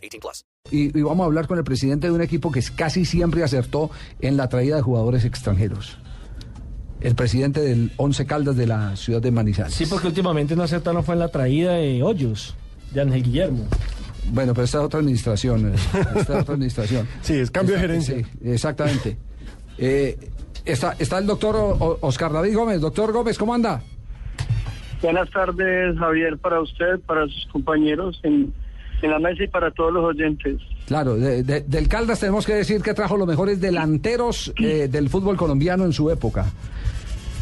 18 plus. Y, y vamos a hablar con el presidente de un equipo que casi siempre acertó en la traída de jugadores extranjeros. El presidente del Once Caldas de la ciudad de Manizales. Sí, porque últimamente no acertaron fue en la traída de Hoyos, de Ángel Guillermo. Bueno, pero esta es otra administración. eh, Esta es otra administración. Sí, es cambio de gerencia. Sí, exactamente. Eh, está, está el doctor O- O- Oscar David Gómez. Doctor Gómez, ¿cómo anda? Buenas tardes, Javier, para usted, para sus compañeros en, en la mesa y para todos los oyentes. Claro, de- de- del Caldas tenemos que decir que trajo los mejores delanteros eh, del fútbol colombiano en su época.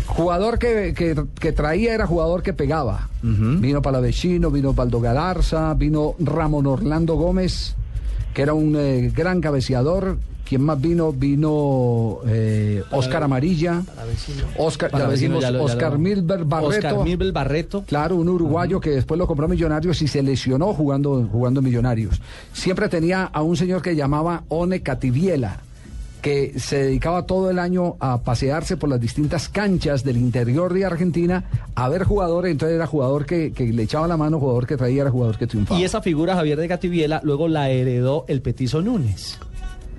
Jugador que, que- que traía era jugador que pegaba. Vino Palavecino, vino Baldo Galarza, vino Ramón Orlando Gómez, que era un eh, gran cabeceador. ¿Quién más vino? Vino eh, Oscar Amarilla. Oscar, ya decimos, ya lo- ya Oscar lo- Milber Barreto. Oscar Milbel Barreto. Claro, un uruguayo que después lo compró Millonarios y se lesionó jugando, jugando Millonarios. Siempre tenía a un señor que llamaba One Cativiela, que se dedicaba todo el año a pasearse por las distintas canchas del interior de Argentina a ver jugadores. Entonces era jugador que, que le echaba la mano, jugador que traía, era jugador que triunfaba. Y esa figura, Javier de Gativiela, luego la heredó el Petizo Núñez.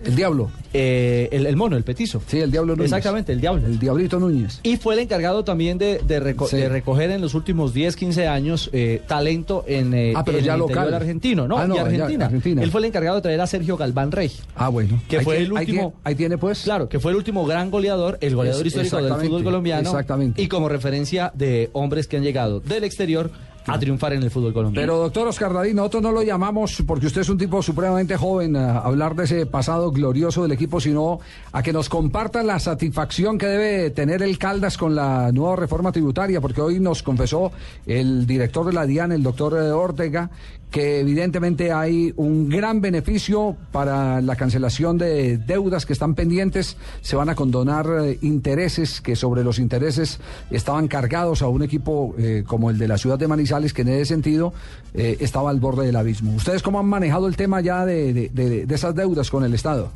El Diablo. Eh, el, el mono, el Petizo. Sí, el Diablo Núñez. Exactamente, el Diablo. El Diablito Núñez. Y fue el encargado también de, de reco- Sí. de recoger en los últimos 10, 15 años eh, talento en, eh, Ah, pero en ya el local. argentino, ¿no? Ah, no, y ya, Argentina. Él fue el encargado de traer a Sergio Galván Rey. Ah, bueno. Que Ahí fue tiene- el ahí tiene- último- Ahí tiene, pues. Claro, que fue el último gran goleador, el goleador Es- histórico del fútbol colombiano. exactamente. Y como referencia de hombres que han llegado del exterior a triunfar en el fútbol colombiano. Pero doctor Oscar David, nosotros no lo llamamos porque usted es un tipo supremamente joven a hablar de ese pasado glorioso del equipo, sino a que nos comparta la satisfacción que debe tener el Caldas con la nueva reforma tributaria, porque hoy nos confesó el director de la DIAN, el doctor eh, Ortega, que evidentemente hay un gran beneficio para la cancelación de deudas que están pendientes, se van a condonar eh, intereses que sobre los intereses estaban cargados a un equipo eh, como el de la ciudad de Manizales, que en ese sentido eh, estaba al borde del abismo. ¿Ustedes cómo han manejado el tema ya de, de- esas deudas con el Estado?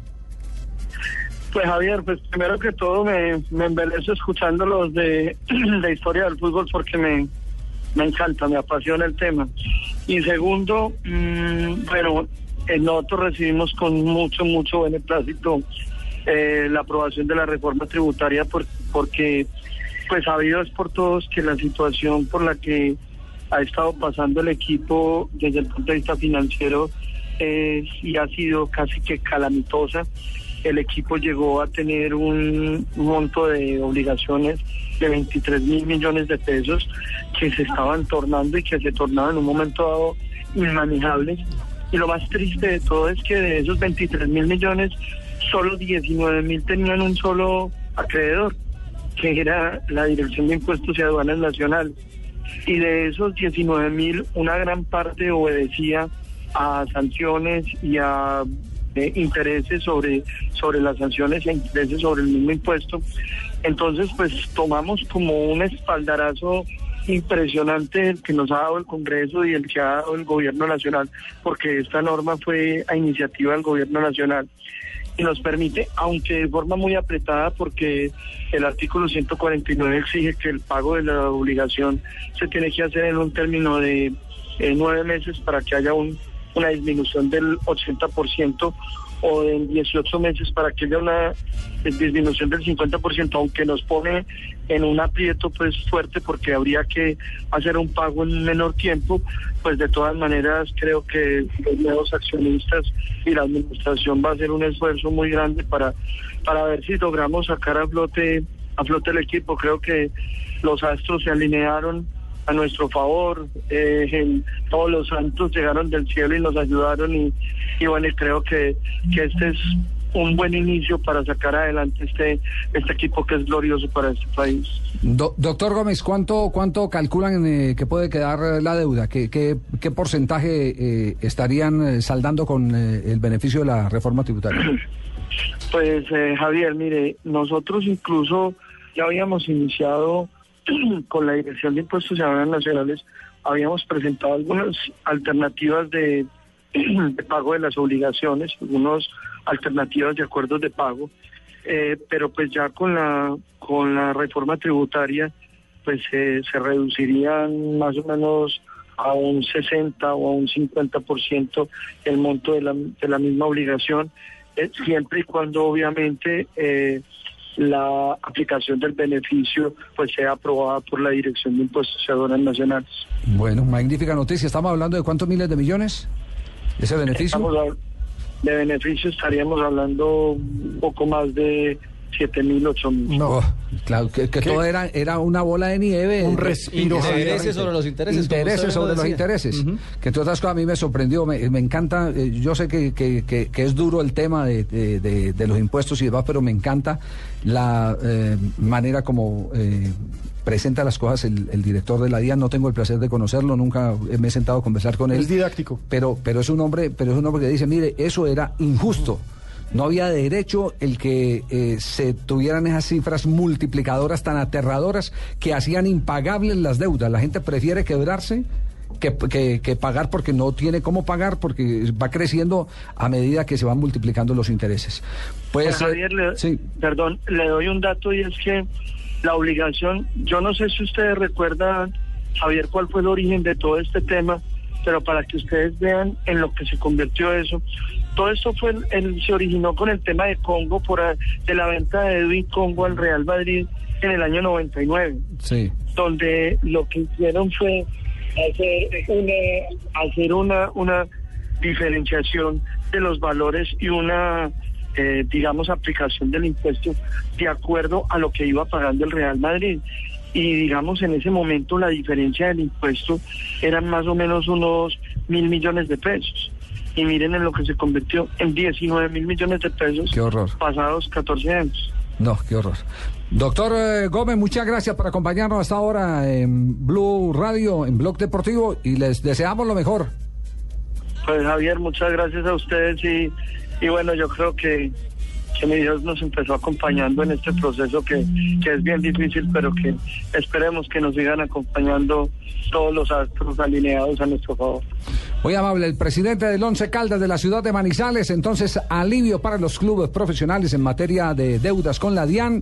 Pues Javier, pues primero que todo me, me embelezo escuchándolos de, de historia del fútbol porque me, me encanta, me apasiona el tema. Y segundo, mm, bueno, eh, nosotros recibimos con mucho, mucho beneplácito eh, la aprobación de la reforma tributaria por- porque pues sabido es por todos que la situación por la que ha estado pasando el equipo desde el punto de vista financiero es y ha sido casi que calamitosa. El equipo llegó a tener un monto de obligaciones de 23 mil millones de pesos que se estaban tornando y que se tornaban en un momento dado inmanejables. Y lo más triste de todo es que de esos 23 mil millones, solo 19 mil tenían un solo acreedor, que era la Dirección de Impuestos y Aduanas Nacional. Y de esos 19 mil, una gran parte obedecía a sanciones y a eh, intereses sobre, sobre las sanciones a intereses sobre el mismo impuesto. Entonces, pues tomamos como un espaldarazo impresionante el que nos ha dado el Congreso y el que ha dado el Gobierno Nacional, porque esta norma fue a iniciativa del Gobierno Nacional y nos permite, aunque de forma muy apretada, porque el artículo 149 exige que el pago de la obligación se tiene que hacer en un término de eh, nueve meses para que haya un- una disminución del 80% o en 18 meses para que haya una disminución del 50%, aunque nos pone en un aprieto pues fuerte porque habría que hacer un pago en menor tiempo, pues de todas maneras creo que los nuevos accionistas y la administración va a hacer un esfuerzo muy grande para, para ver si logramos sacar a flote, a flote el equipo. Creo que los astros se alinearon a nuestro favor, eh, el- todos los santos llegaron del cielo y nos ayudaron y, y bueno, y creo que, que este es un buen inicio para sacar adelante este, este equipo que es glorioso para este país. Do- doctor Gómez, ¿cuánto, cuánto calculan eh, que puede quedar la deuda? ¿Qué, qué, qué porcentaje eh, estarían eh, saldando con eh, el beneficio de la reforma tributaria? Pues eh, Javier, mire, nosotros incluso ya habíamos iniciado con la Dirección de Impuestos y Aduanas Nacionales, habíamos presentado algunas alternativas de, pago de las obligaciones, algunas alternativas de acuerdos de pago, eh, pero pues ya con la con la reforma tributaria, pues eh, se reducirían más o menos a un 60 o a un 50% el monto de la, de la misma obligación, eh, siempre y cuando obviamente eh, la aplicación del beneficio pues sea aprobada por la Dirección de Impuestos y Aduanas Nacionales. Bueno, magnífica noticia. ¿Estamos hablando de cuántos miles de millones? ¿Ese beneficio? Estamos de beneficio estaríamos hablando un poco más de 7 mil, 8 mil. No. claro, que, que todo era, era una bola de nieve. Un respiro. Intereses sobre los intereses. intereses lo sobre los intereses. Que entre otras cosas a mí me sorprendió, me, me encanta, eh, yo sé que, que- que- que es duro el tema de, de- de- de los impuestos y demás, pero me encanta la eh, manera como eh, presenta las cosas el, el director de la DIAN. No tengo el placer de conocerlo, nunca me he sentado a conversar con él. Es didáctico. Pero, pero es un hombre, pero es un hombre que dice, mire, eso era injusto. No había derecho el que eh, se tuvieran esas cifras multiplicadoras tan aterradoras que hacían impagables las deudas. La gente prefiere quebrarse que, que- que pagar porque no tiene cómo pagar porque va creciendo a medida que se van multiplicando los intereses. Pues, Javier, eh, le, sí. perdón, le doy un dato y es que la obligación, yo no sé si ustedes recuerdan, Javier, cuál fue el origen de todo este tema, pero para que ustedes vean en lo que se convirtió eso. Todo esto fue, el- se originó con el tema de Congo, por a- de la venta de Edwin Congo al Real Madrid en el año 99 Sí. donde lo que hicieron fue hacer una, hacer una, una diferenciación de los valores y una, eh, digamos, aplicación del impuesto de acuerdo a lo que iba pagando el Real Madrid. Y digamos, en ese momento la diferencia del impuesto eran más o menos unos mil millones de pesos. Y miren en lo que se convirtió en 19 mil millones de pesos Qué horror. pasados 14 años. No, qué horror. Doctor eh, Gómez, muchas gracias por acompañarnos hasta ahora en Blue Radio, en Blog Deportivo, y les deseamos lo mejor. Pues Javier, muchas gracias a ustedes y, y bueno, yo creo que, que mi Dios nos empezó acompañando en este proceso que, que es bien difícil, pero que esperemos que nos sigan acompañando todos los astros alineados a nuestro favor. Muy amable, el presidente del Once Caldas de la ciudad de Manizales, entonces alivio para los clubes profesionales en materia de deudas con la DIAN.